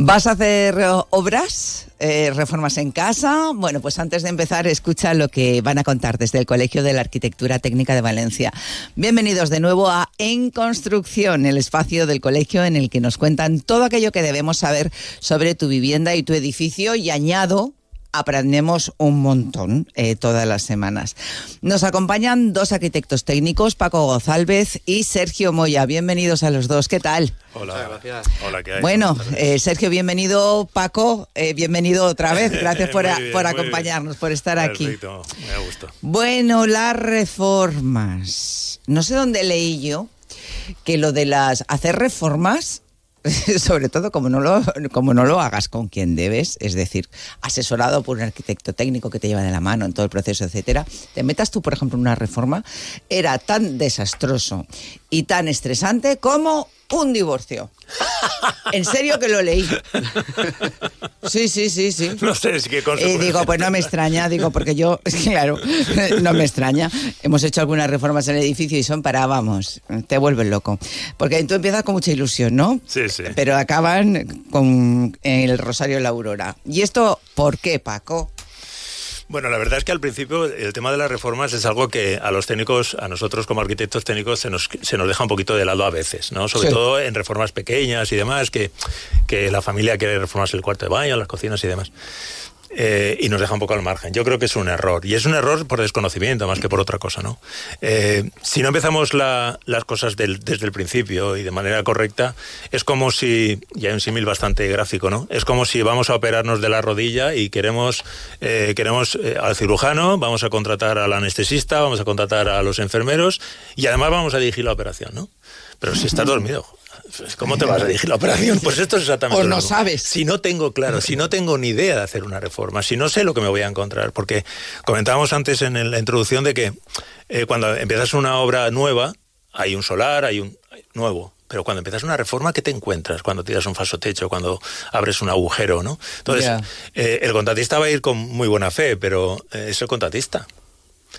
¿Vas a hacer eh, obras, eh, reformas en casa? Bueno, pues antes de empezar, escucha lo que van a contar desde el Colegio de la Arquitectura Técnica de Valencia. Bienvenidos de nuevo a En Construcción, el espacio del colegio en el que nos cuentan todo aquello que debemos saber sobre tu vivienda y tu edificio y añado aprendemos un montón eh, todas las semanas. Nos acompañan dos arquitectos técnicos, Paco Gozálvez y Sergio Moya. Bienvenidos a los dos. ¿Qué tal? Hola, gracias. Hola, ¿qué hay? Bueno, eh, Sergio, bienvenido. Paco, eh, bienvenido otra vez. Gracias por, bien, por acompañarnos, por estar Perfecto, aquí. me gusta. Bueno, las reformas. No sé dónde leí yo que lo de las hacer reformas, sobre todo como no lo como no lo hagas con quien debes, es decir, asesorado por un arquitecto técnico que te lleva de la mano en todo el proceso, etcétera, te metas tú, por ejemplo, en una reforma, era tan desastroso y tan estresante como un divorcio. En serio que lo leí. Sí, sí, sí, sí. No sé, sí que con Y digo, pues no me extraña, digo, porque yo, es claro, no me extraña. Hemos hecho algunas reformas en el edificio y son para, vamos, te vuelven loco. Porque tú empiezas con mucha ilusión, ¿no? Sí, sí. Pero acaban con el Rosario de la Aurora. ¿Y esto por qué, Paco? Bueno, la verdad es que al principio el tema de las reformas es algo que a los técnicos, a nosotros como arquitectos técnicos, se nos, se nos deja un poquito de lado a veces, ¿no? Sobre Sí. todo en reformas pequeñas y demás, que, que la familia quiere reformarse el cuarto de baño, las cocinas y demás. Eh, y nos deja un poco al margen. Yo creo que es un error. Y es un error por desconocimiento más que por otra cosa, ¿no? Eh, si no empezamos la- las cosas del- desde el principio y de manera correcta, es como si, y hay un símil bastante gráfico, ¿no? Es como si vamos a operarnos de la rodilla y queremos, eh, queremos eh, al cirujano, vamos a contratar al anestesista, vamos a contratar a los enfermeros y además vamos a dirigir la operación, ¿no? Pero si estás dormido, ¿cómo te vas a dirigir la operación? Pues esto es exactamente O lo no mismo. sabes. Si no tengo claro, si no tengo ni idea de hacer una reforma, si no sé lo que me voy a encontrar, porque comentábamos antes en la introducción de que eh, cuando empiezas una obra nueva, hay un solar, hay un hay nuevo. Pero cuando empiezas una reforma, ¿qué te encuentras? Cuando tiras un falso techo, cuando abres un agujero, ¿no? Entonces, eh, el contratista va a ir con muy buena fe, pero eh, es el contratista.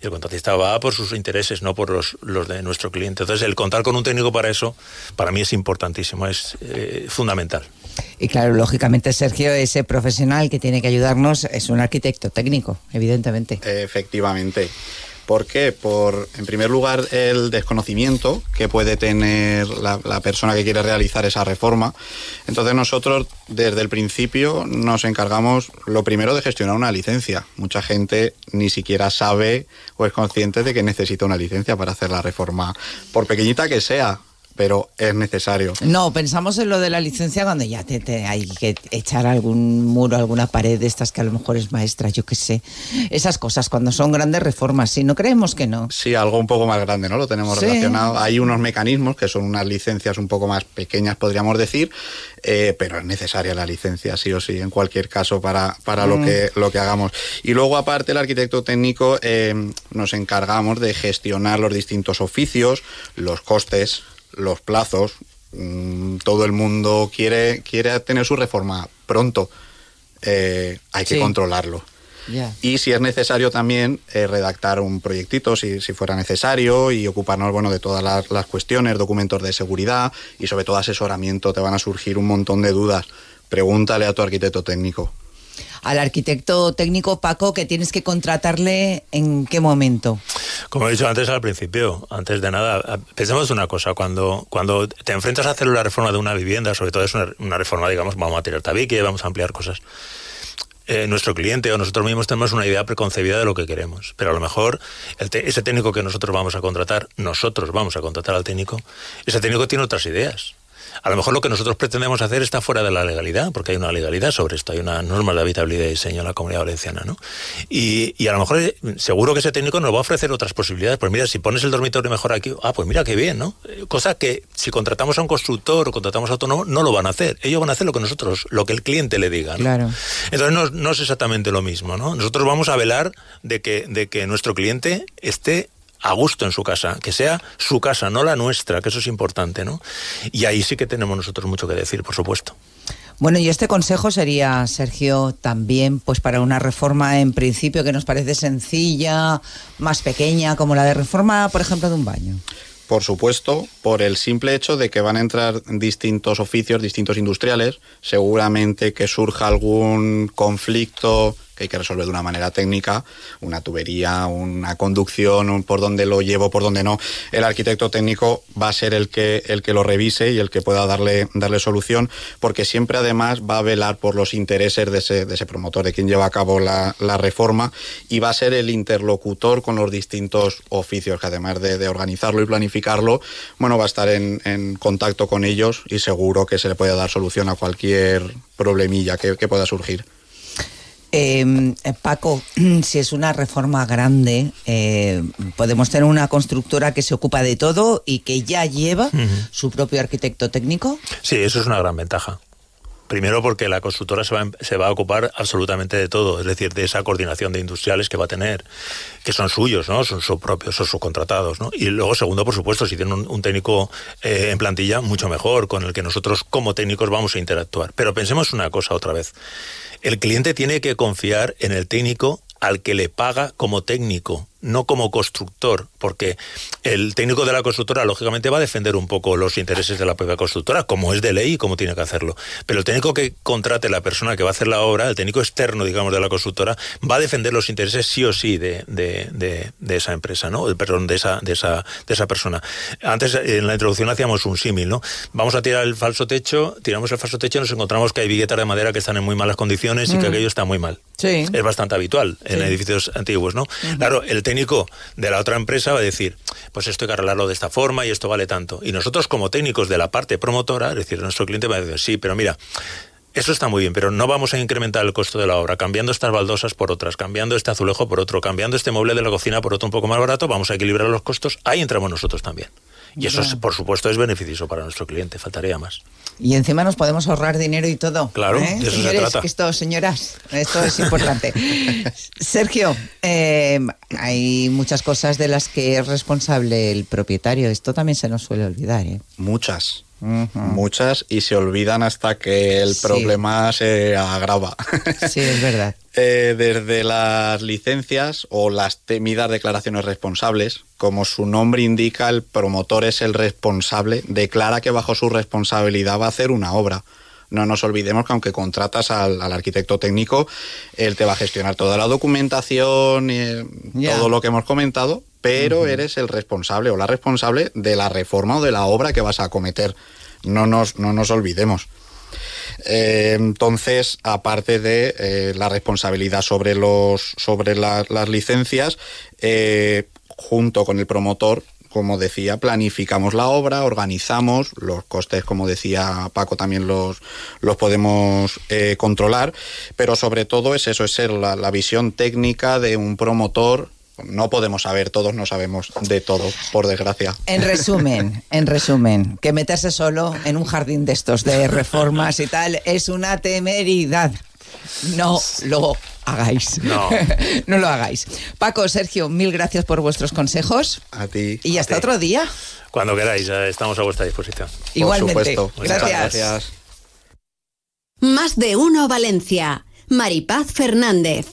Y el contratista va por sus intereses, no por los, los de nuestro cliente. Entonces, el contar con un técnico para eso, para mí es importantísimo, es eh, fundamental. Y claro, lógicamente, Sergio, ese profesional que tiene que ayudarnos es un arquitecto técnico, evidentemente. Efectivamente. ¿Por qué? Por, en primer lugar, el desconocimiento que puede tener la, la persona que quiere realizar esa reforma. Entonces nosotros, desde el principio, nos encargamos, lo primero, de gestionar una licencia. Mucha gente ni siquiera sabe o es consciente de que necesita una licencia para hacer la reforma, por pequeñita que sea, pero es necesario. No, pensamos en lo de la licencia cuando ya te, te- hay que echar algún muro, alguna pared de estas que a lo mejor es maestra, yo qué sé. Esas cosas, cuando son grandes reformas, si no creemos que no. Sí, algo un poco más grande, ¿no? Lo tenemos Sí. relacionado. Hay unos mecanismos que son unas licencias un poco más pequeñas, podríamos decir, eh, pero es necesaria la licencia, sí o sí, en cualquier caso, para, para lo, que, lo que hagamos. Y luego, aparte, el arquitecto técnico eh, nos encargamos de gestionar los distintos oficios, los costes, los plazos. Mm, todo el mundo quiere, quiere tener su reforma pronto. Eh, hay que Sí. controlarlo. Y si es necesario también eh, redactar un proyectito, si, si fuera necesario, y ocuparnos bueno, de todas las, las cuestiones, documentos de seguridad y sobre todo asesoramiento. Te van a surgir un montón de dudas. Pregúntale a tu arquitecto técnico. Al arquitecto técnico Paco, que tienes que contratarle en qué momento. Como he dicho antes al principio, antes de nada, pensemos una cosa, cuando, cuando te enfrentas a hacer la reforma de una vivienda, sobre todo es una, una reforma, digamos, vamos a tirar tabique, vamos a ampliar cosas, eh, nuestro cliente o nosotros mismos tenemos una idea preconcebida de lo que queremos, pero a lo mejor el ese técnico que nosotros vamos a contratar, nosotros vamos a contratar al técnico, ese técnico tiene otras ideas. A lo mejor lo que nosotros pretendemos hacer está fuera de la legalidad, porque hay una legalidad sobre esto, hay una norma de habitabilidad y diseño en la comunidad valenciana, ¿no? Y, y a lo mejor eh, seguro que ese técnico nos va a ofrecer otras posibilidades. Pues mira, si pones el dormitorio mejor aquí, ah, pues mira qué bien, ¿no? Cosa que si contratamos a un constructor o contratamos a autónomo, no lo van a hacer. Ellos van a hacer lo que nosotros, lo que el cliente le diga, ¿no? Claro. Entonces no, no es exactamente lo mismo, ¿no? Nosotros vamos a velar de que, de que nuestro cliente esté a gusto en su casa, que sea su casa, no la nuestra, que eso es importante, ¿no? Y ahí sí que tenemos nosotros mucho que decir, por supuesto. Bueno, y este consejo sería, Sergio, también pues para una reforma en principio que nos parece sencilla, más pequeña, como la de reforma, por ejemplo, de un baño. Por supuesto, por el simple hecho de que van a entrar distintos oficios, distintos industriales, seguramente que surja algún conflicto hay que resolver de una manera técnica, una tubería, una conducción, por donde lo llevo, por donde no. El arquitecto técnico va a ser el que, el que lo revise y el que pueda darle, darle solución, porque siempre además va a velar por los intereses de ese, de ese promotor, de quien lleva a cabo la, reforma, y va a ser el interlocutor con los distintos oficios, que además de, organizarlo y planificarlo, bueno, va a estar en, contacto con ellos y seguro que se le puede dar solución a cualquier problemilla que pueda surgir. Eh, Paco, si es una reforma grande, eh, podemos tener una constructora que se ocupa de todo y que ya lleva uh -huh. su propio arquitecto técnico. Sí, eso es una gran ventaja. Primero porque la constructora se va, se va, a ocupar absolutamente de todo, es decir, de esa coordinación de industriales que va a tener, que son suyos, ¿no? Son sus propios, son subcontratados, ¿no? Y luego, segundo, por supuesto, si tienen un, un técnico eh, en plantilla, mucho mejor, con el que nosotros como técnicos vamos a interactuar. Pero pensemos una cosa otra vez. El cliente tiene que confiar en el técnico al que le paga como técnico, no como constructor, porque el técnico de la constructora lógicamente va a defender un poco los intereses de la propia constructora, como es de ley y como tiene que hacerlo. Pero el técnico que contrate la persona que va a hacer la obra, el técnico externo, digamos, de la constructora, va a defender los intereses sí o sí de, de, de, de esa empresa, ¿no? Perdón, de esa, de esa, de esa persona. Antes, en la introducción hacíamos un símil, ¿no? Vamos a tirar el falso techo, tiramos el falso techo y nos encontramos que hay viguetas de madera que están en muy malas condiciones mm. y que aquello está muy mal. Sí. Es bastante habitual en sí. edificios antiguos, ¿no? Uh -huh. Claro, el técnico de la otra empresa va a decir, pues esto hay que arreglarlo de esta forma y esto vale tanto. Y nosotros como técnicos de la parte promotora, es decir, nuestro cliente va a decir, sí, pero mira, eso está muy bien, pero no vamos a incrementar el costo de la obra, cambiando estas baldosas por otras, cambiando este azulejo por otro, cambiando este mueble de la cocina por otro un poco más barato, vamos a equilibrar los costos, ahí entramos nosotros también. Y eso, es, por supuesto, es beneficioso para nuestro cliente, faltaría más. Y encima nos podemos ahorrar dinero y todo. Claro, ¿eh? de eso Señores, se trata. Que esto, señoras, esto es importante. Sergio, eh, hay muchas cosas de las que es responsable el propietario. Esto también se nos suele olvidar. ¿eh? Muchas. Uh -huh. Muchas y se olvidan hasta que el sí. problema se agrava. Sí, es verdad. eh, desde las licencias o las temidas declaraciones responsables, como su nombre indica, el promotor es el responsable, declara que bajo su responsabilidad va a hacer una obra. No nos olvidemos que aunque contratas al, al arquitecto técnico, él te va a gestionar toda la documentación y eh, yeah. todo lo que hemos comentado, pero uh -huh. eres el responsable o la responsable de la reforma o de la obra que vas a acometer. No nos, no nos olvidemos. Eh, entonces, aparte de eh, la responsabilidad sobre, los, sobre la, las licencias, eh, junto con el promotor, como decía, planificamos la obra, organizamos, los costes, como decía Paco, también los, los podemos eh, controlar, pero sobre todo es eso, es ser la, visión técnica de un promotor no podemos saber, todos no sabemos de todo, por desgracia. En resumen, en resumen, que meterse solo en un jardín de estos de reformas y tal es una temeridad. No lo hagáis. No. no lo hagáis. Paco, Sergio, mil gracias por vuestros consejos. A ti. Y hasta ti. otro día. Cuando queráis, estamos a vuestra disposición. Igualmente. Por supuesto. Gracias. gracias. Más de uno Valencia. Maripaz Fernández.